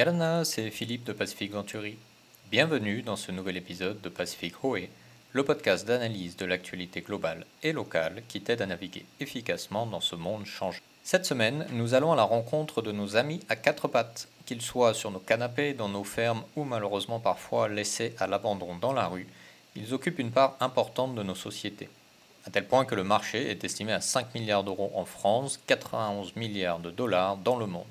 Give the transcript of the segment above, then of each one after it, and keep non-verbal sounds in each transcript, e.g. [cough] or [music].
Yarana, c'est Philippe de Pacific Venturi. Bienvenue dans ce nouvel épisode de Pacific Hoé, le podcast d'analyse de l'actualité globale et locale qui t'aide à naviguer efficacement dans ce monde changé. Cette semaine, nous allons à la rencontre de nos amis à quatre pattes, qu'ils soient sur nos canapés, dans nos fermes ou malheureusement parfois laissés à l'abandon dans la rue. Ils occupent une part importante de nos sociétés, à tel point que le marché est estimé à 5 milliards d'euros en France, 91 milliards de dollars dans le monde.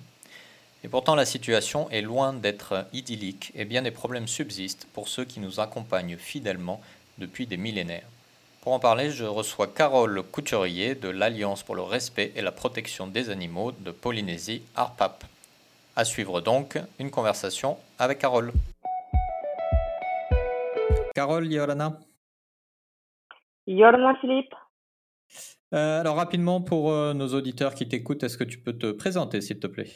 Et pourtant, la situation est loin d'être idyllique et bien des problèmes subsistent pour ceux qui nous accompagnent fidèlement depuis des millénaires. Pour en parler, je reçois Carole Couturier de l'Alliance pour le respect et la protection des animaux de Polynésie, ARPAP. À suivre donc une conversation avec Carole. Carole, Yorana. Yorana Philippe. Euh, alors rapidement pour euh, nos auditeurs qui t'écoutent, est-ce que tu peux te présenter s'il te plaît?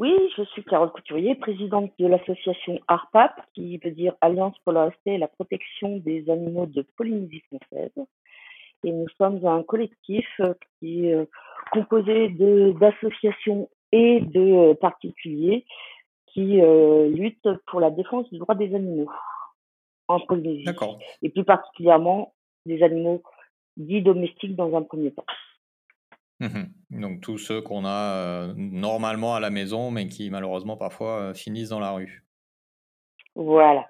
Oui, je suis Carole Couturier, présidente de l'association ARPAP, qui veut dire Alliance pour le respect et la protection des animaux de Polynésie française. Et nous sommes un collectif euh, qui est euh, composé d'associations et de euh, particuliers qui luttent pour la défense du droit des animaux en Polynésie. Et plus particulièrement des animaux dits domestiques dans un premier temps. Mmh Donc tous ceux qu'on a normalement à la maison, mais qui malheureusement parfois finissent dans la rue. Voilà.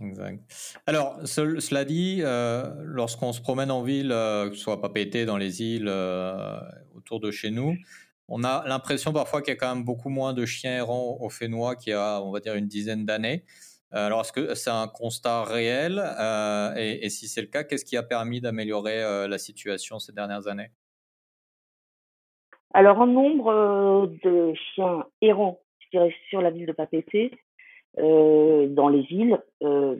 Exact. Alors, cela dit, lorsqu'on se promène en ville, que ce soit pas pété dans les îles autour de chez nous, on a l'impression parfois qu'il y a quand même beaucoup moins de chiens errants au Fénois qu'il y a, on va dire, une dizaine d'années. Alors, est-ce que c'est un constat réel et, et, si c'est le cas, qu'est-ce qui a permis d'améliorer la situation ces dernières années? Alors, un nombre euh, de chiens errants, je dirais, sur la ville de Papeete, euh, dans les îles, euh,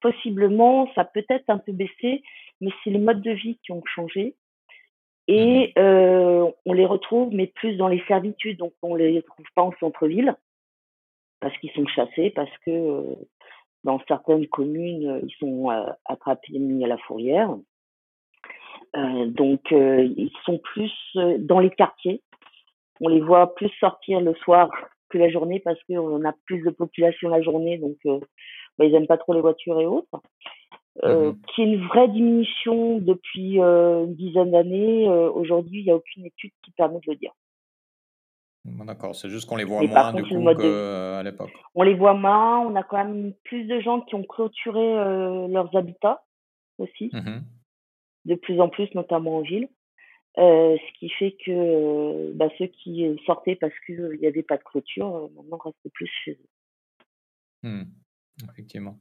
possiblement, ça peut être un peu baissé, mais c'est les modes de vie qui ont changé. Et mmh euh, on les retrouve, mais plus dans les servitudes, donc on les trouve pas en centre-ville, parce qu'ils sont chassés, parce que euh, dans certaines communes, ils sont attrapés et mis à la fourrière. Euh, donc, euh, ils sont plus euh, dans les quartiers. On les voit plus sortir le soir que la journée parce qu'on a plus de population la journée, donc bah, ils aiment pas trop les voitures et autres. Euh, mmh qui est une vraie diminution depuis euh, une dizaine d'années. Euh, Aujourd'hui, il n'y a aucune étude qui permet de le dire. D'accord, c'est juste qu'on les voit moins du coup qu'à l'époque. On les voit moins, on a quand même plus de gens qui ont clôturé leurs habitats aussi. Mmh de plus en plus, notamment en ville. Euh, ce qui fait que euh, bah, ceux qui sortaient parce qu'il euh, n'y avait pas de clôture, maintenant restent plus chez eux. Mmh. Effectivement.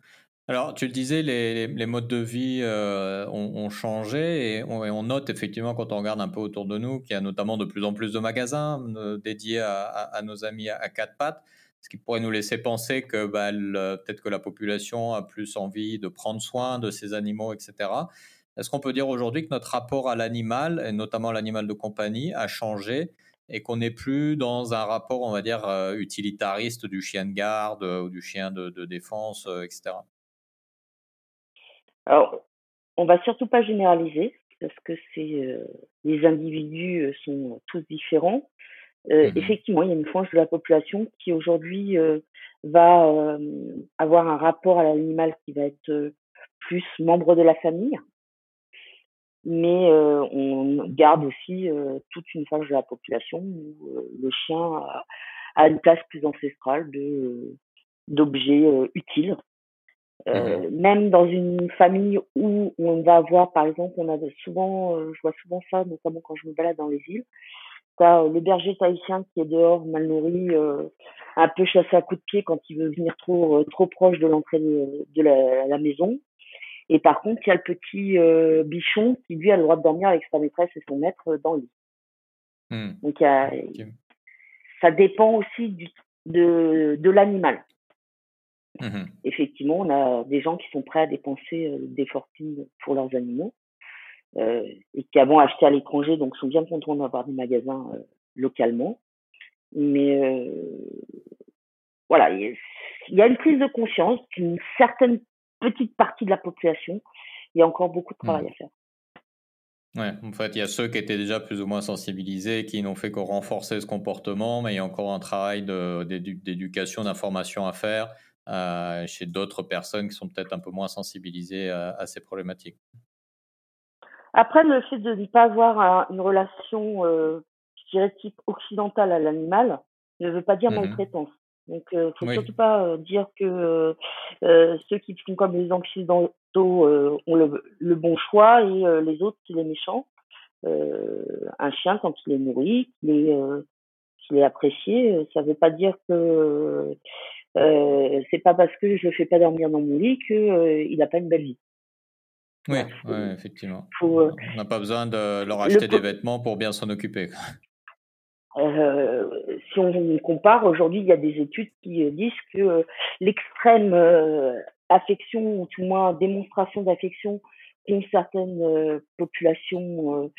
Alors, tu le disais, les, modes de vie ont, changé et on, note effectivement quand on regarde un peu autour de nous qu'il y a notamment de plus en plus de magasins dédiés à, nos amis à, quatre pattes, ce qui pourrait nous laisser penser que bah, peut-être que la population a plus envie de prendre soin de ces animaux, etc. Est-ce qu'on peut dire aujourd'hui que notre rapport à l'animal, et notamment l'animal de compagnie, a changé et qu'on n'est plus dans un rapport, on va dire, euh, utilitariste du chien de garde euh, ou du chien de, défense, euh, etc. Alors, on va surtout pas généraliser parce que c'est les individus sont tous différents. Mmh effectivement, il y a une frange de la population qui aujourd'hui va avoir un rapport à l'animal qui va être plus membre de la famille, mais euh, on garde aussi euh, toute une phase de la population où euh, le chien a, a, une place plus ancestrale de d'objets utiles. Mmh même dans une famille où on va avoir, par exemple, on a souvent, je vois souvent ça, notamment quand je me balade dans les îles, t'as le berger tahitien qui est dehors, mal nourri, un peu chassé à coups de pied quand il veut venir trop trop proche de l'entrée de, la, la, maison. Et par contre, il y a le petit euh, bichon qui, lui, a le droit de dormir avec sa maîtresse et son maître euh, dans le lit. Mmh. Donc, ça dépend aussi du, de, de l'animal. Mmh Effectivement, on a des gens qui sont prêts à dépenser euh, des fortunes pour leurs animaux euh, et qui avons acheté à l'étranger, donc sont bien contents d'avoir des magasins localement. Mais voilà, il y a une prise de conscience qu'une certaine petite partie de la population. Il y a encore beaucoup de travail mmh. à faire. Ouais, en fait, il y a ceux qui étaient déjà plus ou moins sensibilisés, qui n'ont fait que renforcer ce comportement, mais il y a encore un travail d'éducation, d'information à faire euh, chez d'autres personnes qui sont peut-être un peu moins sensibilisées à, ces problématiques. Après, le fait de ne pas avoir une relation, euh, je dirais, type occidentale à l'animal, ne veut pas dire mmh maltraitance. Donc, il ne faut surtout pas dire que ceux qui font comme les Occidentaux ont le, bon choix et les autres, c'est les méchants. un chien, quand il est nourri, qu'il est, qu'il est apprécié, ça ne veut pas dire que c'est pas parce que je le fais pas dormir dans mon lit qu'il n'a pas une belle vie. Oui, effectivement. on n'a pas besoin de leur acheter des vêtements pour bien s'en occuper. Euh, si on compare, aujourd'hui, il y a des études qui euh, disent que euh, l'extrême affection, ou tout moins démonstration d'affection qu'ont certaines populations,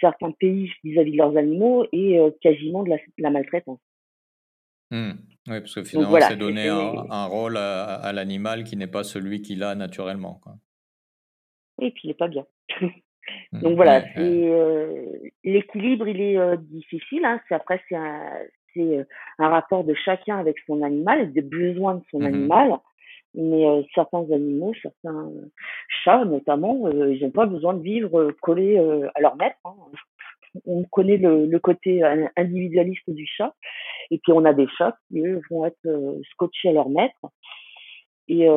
certains pays vis-à-vis de leurs animaux est quasiment de la, maltraitance. Mmh. Oui, parce que finalement, c'est donner un, rôle à, l'animal qui n'est pas celui qu'il a naturellement. Quoi. Et puis il n'est pas bien. [laughs] Mmh, Donc voilà, c'est l'équilibre, il est difficile. Hein. C'est après c'est un, c'est un rapport de chacun avec son animal, des besoins de son mmh animal. Mais certains animaux, certains chats notamment, ils n'ont pas besoin de vivre collés à leur maître. Hein. On connaît le, le, côté individualiste du chat, et puis on a des chats qui eux, vont être scotchés à leur maître et,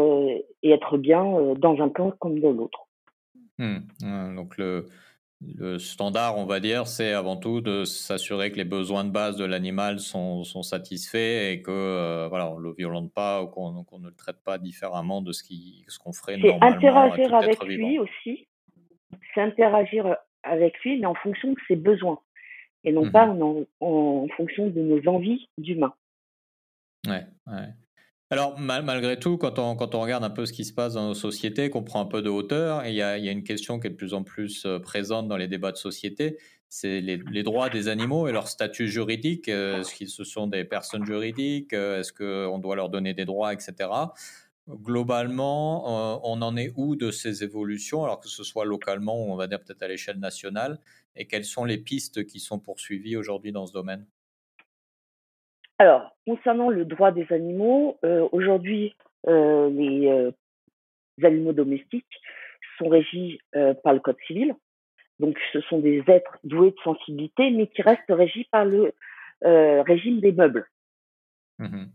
et être bien dans un camp comme dans l'autre. Mmh. Donc le, le, standard, on va dire, c'est avant tout de s'assurer que les besoins de base de l'animal sont, sont, satisfaits et que euh, voilà, on le violente pas ou qu'on ne le traite pas différemment de ce qu'on ferait normalement. C'est interagir avec lui aussi. C'est interagir avec lui, mais en fonction de ses besoins et non mmh pas en, en, fonction de nos envies d'humain. Ouais, ouais. Alors, malgré tout, quand on, quand on regarde un peu ce qui se passe dans nos sociétés, qu'on prend un peu de hauteur, il y a, y a, une question qui est de plus en plus euh, présente dans les débats de société, c'est les, droits des animaux et leur statut juridique. Euh, est-ce qu'ils ce sont des personnes juridiques euh, Est-ce qu'on doit leur donner des droits, etc. Globalement, on en est où de ces évolutions, alors que ce soit localement ou on va dire peut-être à l'échelle nationale Et quelles sont les pistes qui sont poursuivies aujourd'hui dans ce domaine? Alors, concernant le droit des animaux, euh, aujourd'hui, euh, euh, les animaux domestiques sont régis par le Code civil. Donc, ce sont des êtres doués de sensibilité, mais qui restent régis par le régime des meubles. Mmh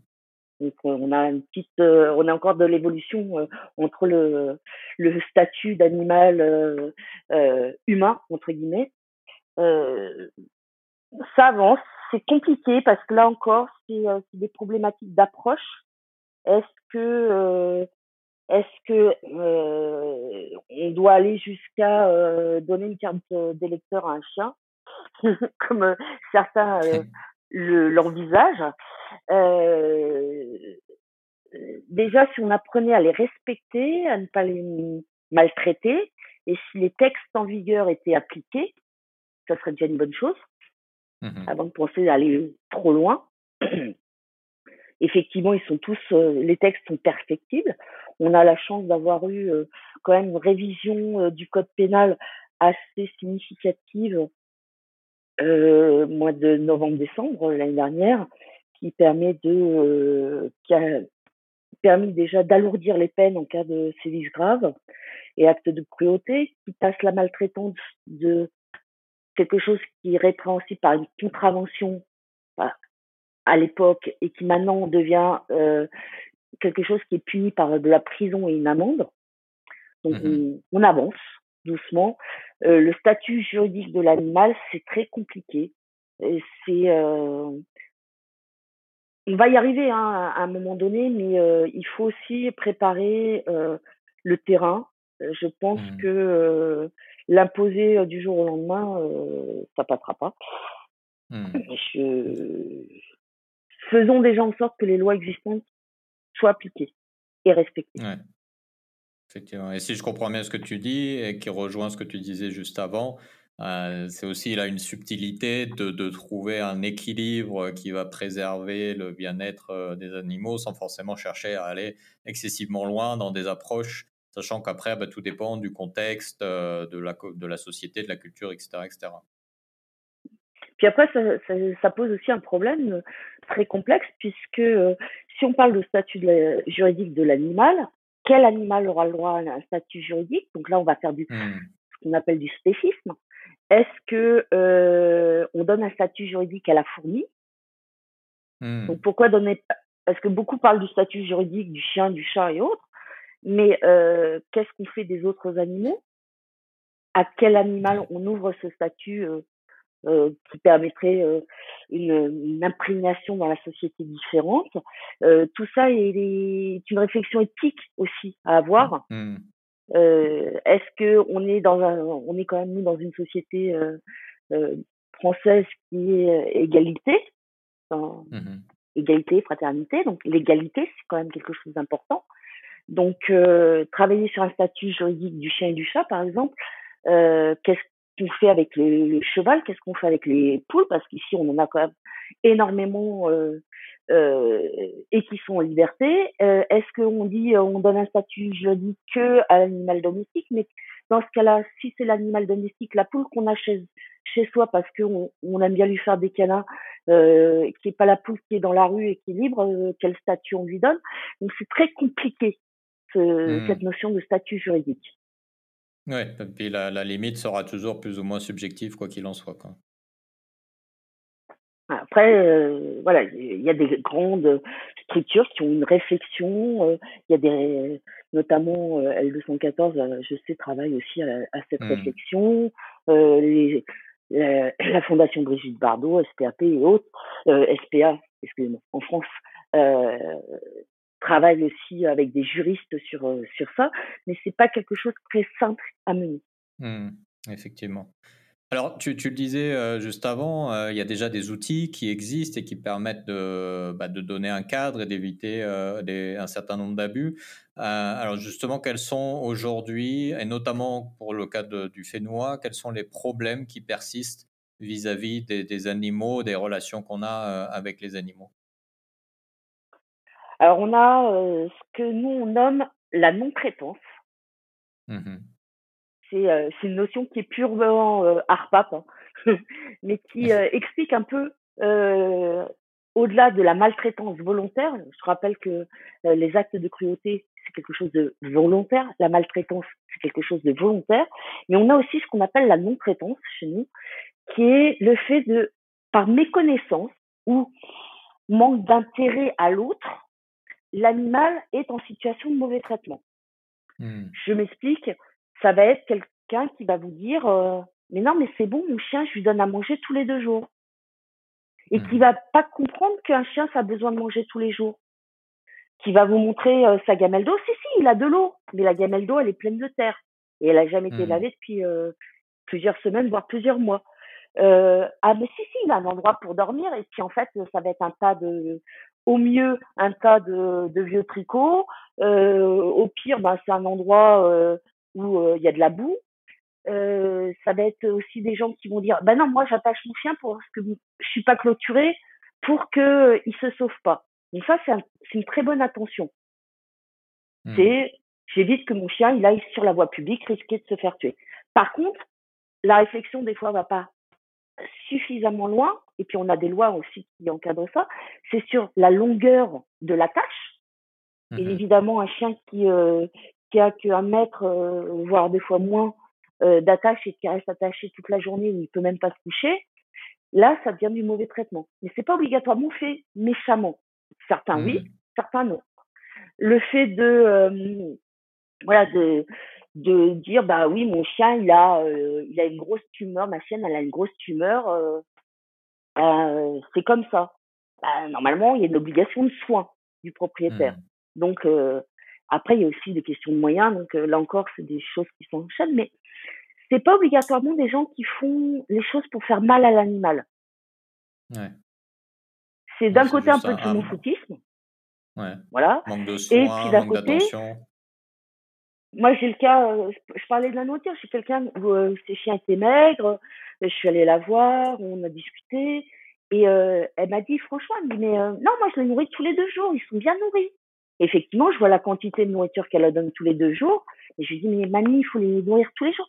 Donc, on a une petite, on a encore de l'évolution entre le, le statut d'animal humain entre guillemets. ça avance, c'est compliqué parce que là encore, c'est euh, des problématiques d'approche. Est-ce que euh, est-ce que euh, on doit aller jusqu'à euh, donner une carte d'électeur à un chien, [laughs] comme certains [laughs] l'envisagent Déjà, si on apprenait à les respecter, à ne pas les maltraiter, et si les textes en vigueur étaient appliqués, ça serait déjà une bonne chose. Mmh avant de penser à aller trop loin. [clears throat] Effectivement, ils sont tous, euh, les textes sont perfectibles. On a la chance d'avoir eu euh, quand même une révision euh, du code pénal assez significative euh, mois de novembre-décembre l'année dernière, qui permet de, qui a permis déjà d'alourdir les peines en cas de sévices graves et actes de cruauté, qui passe la maltraitance de quelque chose qui est répréhensible par une contravention à l'époque et qui maintenant devient euh, quelque chose qui est puni par de la prison et une amende. Donc mmh on, avance doucement. Euh, le statut juridique de l'animal, c'est très compliqué. C'est euh, on va y arriver hein, à un moment donné, mais euh, il faut aussi préparer euh, le terrain. Je pense mmh. que l'imposer du jour au lendemain, ça passera pas. Mmh. Faisons déjà en sorte que les lois existantes soient appliquées et respectées. Effectivement. Et si je comprends bien ce que tu dis et qui rejoint ce que tu disais juste avant, c'est aussi là une subtilité de, trouver un équilibre qui va préserver le bien-être des animaux sans forcément chercher à aller excessivement loin dans des approches sachant qu'après, bah, tout dépend du contexte, de, la, de la société, de la culture, etc. etc. Puis après, ça, ça, pose aussi un problème très complexe, puisque si on parle de statut juridique de l'animal, quel animal aura le droit à un statut juridique? Donc là, on va faire du, mmh. ce qu'on appelle du spécisme. Est-ce que euh, on donne un statut juridique à la fourmi? Mmh. Donc pourquoi donner Parce que beaucoup parlent du statut juridique du chien, du chat et autres, mais euh, qu'est-ce qu'on fait des autres animaux? À quel animal on ouvre ce statut euh, qui permettrait euh, une, imprégnation dans la société différente. Euh, tout ça est, une réflexion éthique aussi à avoir. Mmh. Est-ce que on est dans un, on est quand même nous dans une société française qui est égalité, mmh égalité, fraternité. Donc l'égalité, c'est quand même quelque chose d'important. Donc travailler sur un statut juridique du chien et du chat, par exemple, qu'est-ce qu'on fait avec le, cheval, qu'est-ce qu'on fait avec les poules, parce qu'ici on en a quand même énormément euh, euh, et qui sont en liberté. Euh, est-ce qu'on dit on donne un statut juridique que à l'animal domestique? Mais dans ce cas-là, si c'est l'animal domestique, la poule qu'on a chez, chez soi parce qu'on on aime bien lui faire des câlins, euh, qui est pas la poule qui est dans la rue et qui est libre, quel statut on lui donne? Donc c'est très compliqué ce, mmh. cette notion de statut juridique. Oui, et puis la, la, limite sera toujours plus ou moins subjective, quoi qu'il en soit. Quoi. Après, euh, voilà, il y a des grandes structures qui ont une réflexion. Euh, il y a des, notamment euh, L214, je sais, travaille aussi à, cette mmh. réflexion. Les, [clears throat] la, Fondation Brigitte Bardot, SPAP et autres, SPA, excusez-moi, en France, travaille aussi avec des juristes sur, euh, sur ça, mais c'est pas quelque chose de très simple à mener. Mmh, effectivement. Alors, tu, tu, le disais euh, juste avant, euh, il y a déjà des outils qui existent et qui permettent de, bah, de donner un cadre et d'éviter un certain nombre d'abus. alors, justement, quels sont aujourd'hui, et notamment pour le cas du Fénois, quels sont les problèmes qui persistent vis-à-vis des, des, animaux, des relations qu'on a avec les animaux? Alors on a euh, ce que nous on nomme la non-traitance. Mmh euh, c'est une notion qui est purement euh, ARPAP, hein, [laughs] mais qui explique un peu au-delà de la maltraitance volontaire. Je rappelle que les actes de cruauté c'est quelque chose de volontaire, la maltraitance c'est quelque chose de volontaire, mais on a aussi ce qu'on appelle la non-traitance chez nous, qui est le fait de par méconnaissance ou manque d'intérêt à l'autre l'animal est en situation de mauvais traitement. Mmh. Je m'explique, ça va être quelqu'un qui va vous dire euh, mais non mais c'est bon mon chien je lui donne à manger tous les deux jours et qui mmh. va pas comprendre qu'un chien ça a besoin de manger tous les jours qui va vous montrer euh, sa gamelle d'eau si si il a de l'eau mais la gamelle d'eau elle est pleine de terre et elle a jamais été mmh. lavée depuis euh, plusieurs semaines voire plusieurs mois ah mais si si il a un endroit pour dormir et puis en fait ça va être un tas de au mieux un tas de, de vieux tricots, euh, au pire ben, c'est un endroit euh, où euh, il y a de la boue. Euh, ça va être aussi des gens qui vont dire ben non moi j'attache mon chien pour que je suis pas clôturée pour que il se sauve pas. Donc ça c'est une très bonne attention. Mmh. C'est j'évite que mon chien il aille sur la voie publique risquer de se faire tuer. Par contre, la réflexion des fois va pas suffisamment loin, et puis on a des lois aussi qui encadrent ça, c'est sur la longueur de la tâche. Et mmh évidemment, un chien qui, euh, qui a qu'un mètre, euh, voire des fois moins euh, d'attache et qui reste attaché toute la journée, où il peut même pas se coucher, là, ça devient du mauvais traitement. Mais c'est pas obligatoirement fait méchamment. Certains oui, mmh. certains non. Le fait de, voilà, de, de dire bah oui mon chien il a euh, il a une grosse tumeur ma chienne elle a une grosse tumeur euh, euh, c'est comme ça. Bah, normalement il y a une obligation de soin du propriétaire. Mmh. donc après il y a aussi des questions de moyens. Donc là encore c'est des choses qui sont s'enchaînent mais c'est pas obligatoirement des gens qui font les choses pour faire mal à l'animal. Ouais. c'est d'un côté un peu de xénophotisme ouais. voilà. Manque de soins, et puis d'un côté moi, j'ai le cas, euh, je parlais de la nourriture, je suis quelqu'un où euh, ses chiens étaient maigres, je suis allée la voir, on a discuté, et euh, elle m'a dit, franchement, elle dit, mais non, moi, je les nourris tous les deux jours, ils sont bien nourris. effectivement, je vois la quantité de nourriture qu'elle donne tous les deux jours. Et je lui dis, mais mamie, il faut les nourrir tous les jours.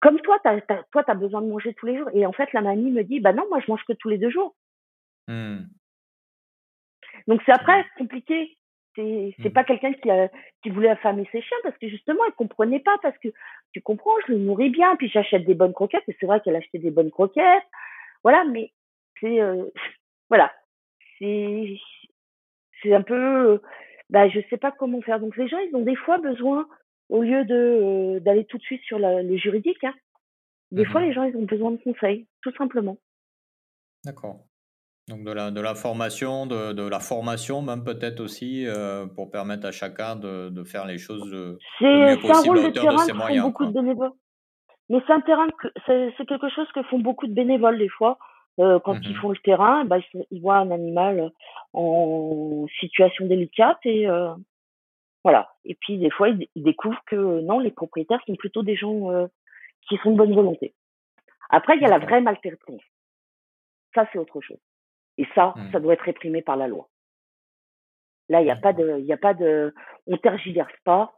Comme toi, tu toi, tu as besoin de manger tous les jours. Et en fait, la mamie me dit, bah non, moi, je mange que tous les deux jours. Mmh. Donc, c'est après compliqué. C'est c'est mmh. pas quelqu'un qui, qui voulait affamer ses chiens parce que justement, elle comprenait pas parce que tu comprends, je le nourris bien, puis j'achète des bonnes croquettes. Et c'est vrai qu'elle achetait des bonnes croquettes. Voilà, mais c'est, euh, [laughs] voilà. C'est, c'est un peu, bah, je sais pas comment faire. Donc, les gens, ils ont des fois besoin au lieu de euh, d'aller tout de suite sur la, le juridique, hein, des fois, mmh les gens, ils ont besoin de conseils, tout simplement. D'accord. Donc de la, de la formation, de, de la formation même peut-être aussi, euh, pour permettre à chacun de, de faire les choses le, mieux possible à hauteur de ses moyens. Beaucoup de bénévoles. Mais c'est un terrain, c'est quelque chose que font beaucoup de bénévoles des fois. Euh, quand ils mmh font le terrain, bah, ils, voient un animal en situation délicate et euh, voilà. Et puis des fois, ils, découvrent que non, les propriétaires sont plutôt des gens euh, qui sont de bonne volonté. Après, il y a la vraie maltraitance. Ça, c'est autre chose. Et ça, mmh. ça doit être réprimé par la loi. Là, il n'y a pas de, il y a pas de, on tergiverse pas.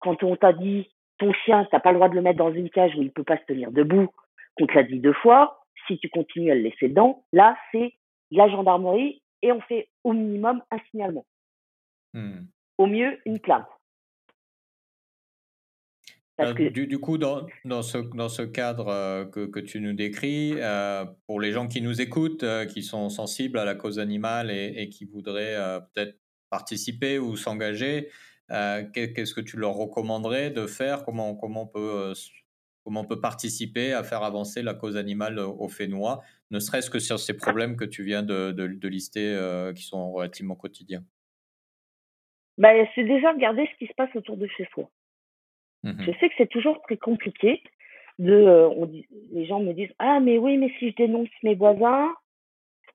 Quand on t'a dit, ton chien, t'as pas le droit de le mettre dans une cage où il peut pas se tenir debout, qu'on te l'a dit deux fois, si tu continues à le laisser dedans, là, c'est la gendarmerie et on fait au minimum un signalement. Mmh au mieux une plainte. Euh, du, coup, dans, dans, ce, dans ce cadre euh, que, que, tu nous décris, euh, pour les gens qui nous écoutent, qui sont sensibles à la cause animale et, qui voudraient peut-être participer ou s'engager, qu'est-ce que tu leur recommanderais de faire? Comment, comment, on peut, comment on peut participer à faire avancer la cause animale au Fénois, ne serait-ce que sur ces problèmes que tu viens de, de, de lister qui sont relativement quotidiens? Bah, c'est déjà regarder ce qui se passe autour de chez soi. Mmh je sais que c'est toujours très compliqué. De, euh, les gens me disent ah mais oui mais si je dénonce mes voisins,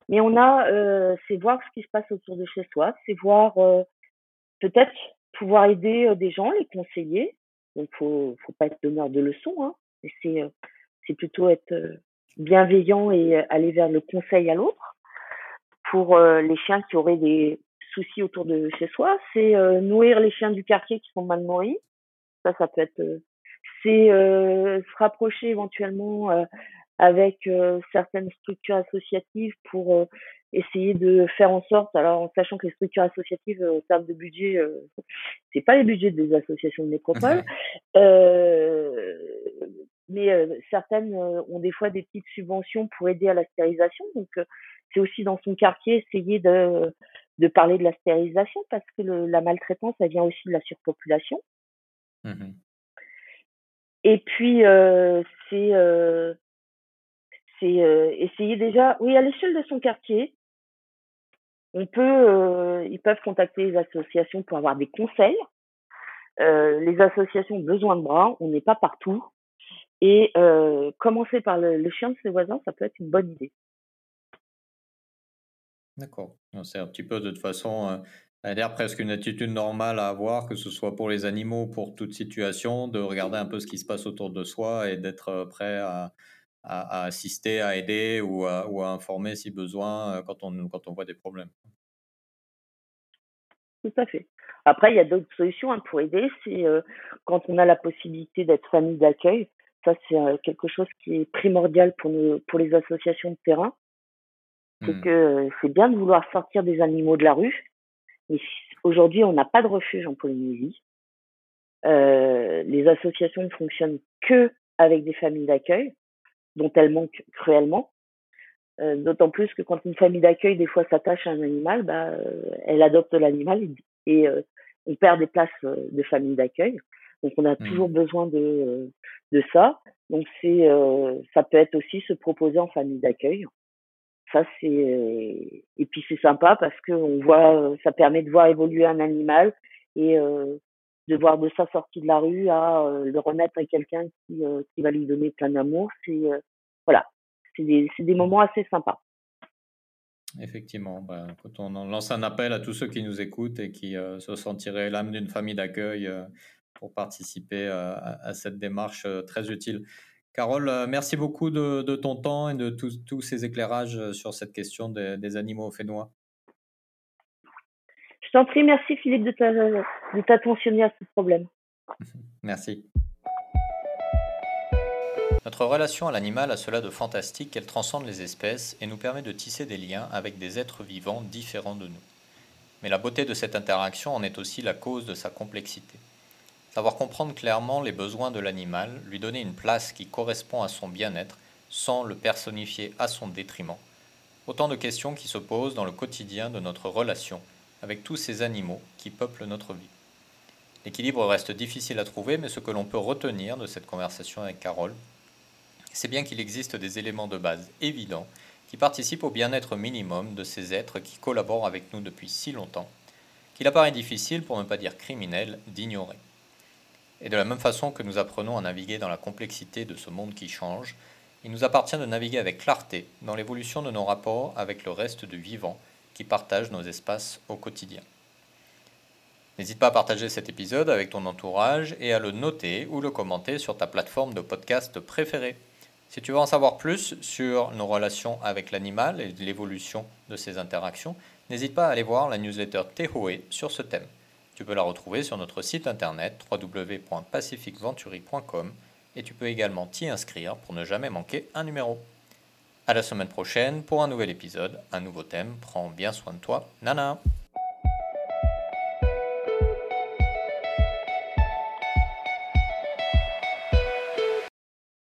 mais on a euh, c'est voir ce qui se passe autour de chez soi, c'est voir euh, peut-être pouvoir aider des gens, les conseiller. Donc faut faut pas être donneur de leçons, hein. C'est c'est plutôt être bienveillant et aller vers le conseil à l'autre. Pour les chiens qui auraient des soucis autour de chez soi, c'est nourrir les chiens du quartier qui sont mal nourris. Ça, ça peut être. Euh, c'est euh, se rapprocher éventuellement avec certaines structures associatives pour essayer de faire en sorte, alors en sachant que les structures associatives en termes de budget, euh, c'est pas les budgets des associations de métropole, euh, mais certaines ont des fois des petites subventions pour aider à la stérilisation. Donc c'est aussi dans son quartier essayer de de parler de la stérilisation parce que le, la maltraitance, ça vient aussi de la surpopulation. Mmh Et puis, euh, c'est euh, euh, essayer déjà, oui, à l'échelle de son quartier, on peut, ils peuvent contacter les associations pour avoir des conseils. Les associations ont besoin de bras, on n'est pas partout. Et commencer par le, le chien de ses voisins, ça peut être une bonne idée. D'accord. C'est un petit peu de toute façon, euh, dire presque une attitude normale à avoir, que ce soit pour les animaux, pour toute situation, de regarder un peu ce qui se passe autour de soi et d'être euh, prêt à, à, assister, à aider ou à, ou à, informer si besoin euh, quand on, quand on voit des problèmes. Tout à fait. Après, il y a d'autres solutions hein, pour aider. C'est euh, quand on a la possibilité d'être famille d'accueil. Ça, c'est quelque chose qui est primordial pour, les associations de terrain c'est mmh. que c'est bien de vouloir sortir des animaux de la rue, mais aujourd'hui, on n'a pas de refuge en Polynésie. Euh, les associations ne fonctionnent que avec des familles d'accueil, dont elles manquent cruellement. Euh, D'autant plus que quand une famille d'accueil, des fois, s'attache à un animal, bah, euh, elle adopte l'animal et, on perd des places de famille d'accueil. Donc, on a mmh. toujours besoin de, de ça. Donc, c'est, ça peut être aussi se proposer en famille d'accueil ça c'est et puis c'est sympa parce que on voit ça permet de voir évoluer un animal et euh, de voir de sa sortie de la rue à euh, le remettre à quelqu'un qui euh, qui va lui donner plein d'amour. C'est voilà. C'est des c'est des moments assez sympas. Effectivement, ben, quand on lance un appel à tous ceux qui nous écoutent et qui se sentiraient l'âme d'une famille d'accueil pour participer à, cette démarche très utile. Carole, euh, merci beaucoup de, ton temps et de tous ces éclairages euh, sur cette question des, animaux fénois. Je t'en prie, merci Philippe de t'attentionner à ce problème. [laughs] Merci. Notre relation à l'animal a cela de fantastique qu'elle transcende les espèces et nous permet de tisser des liens avec des êtres vivants différents de nous. Mais la beauté de cette interaction en est aussi la cause de sa complexité. Savoir comprendre clairement les besoins de l'animal, lui donner une place qui correspond à son bien-être, sans le personnifier à son détriment. Autant de questions qui se posent dans le quotidien de notre relation avec tous ces animaux qui peuplent notre vie. L'équilibre reste difficile à trouver, mais ce que l'on peut retenir de cette conversation avec Carole, c'est bien qu'il existe des éléments de base évidents qui participent au bien-être minimum de ces êtres qui collaborent avec nous depuis si longtemps, qu'il apparaît difficile, pour ne pas dire criminel, d'ignorer. Et de la même façon que nous apprenons à naviguer dans la complexité de ce monde qui change, il nous appartient de naviguer avec clarté dans l'évolution de nos rapports avec le reste du vivant qui partage nos espaces au quotidien. N'hésite pas à partager cet épisode avec ton entourage et à le noter ou le commenter sur ta plateforme de podcast préférée. Si tu veux en savoir plus sur nos relations avec l'animal et l'évolution de ces interactions, n'hésite pas à aller voir la newsletter Tehoe sur ce thème. Tu peux la retrouver sur notre site internet www.pacificventuri.com et tu peux également t'y inscrire pour ne jamais manquer un numéro. À la semaine prochaine pour un nouvel épisode, un nouveau thème. Prends bien soin de toi. Nana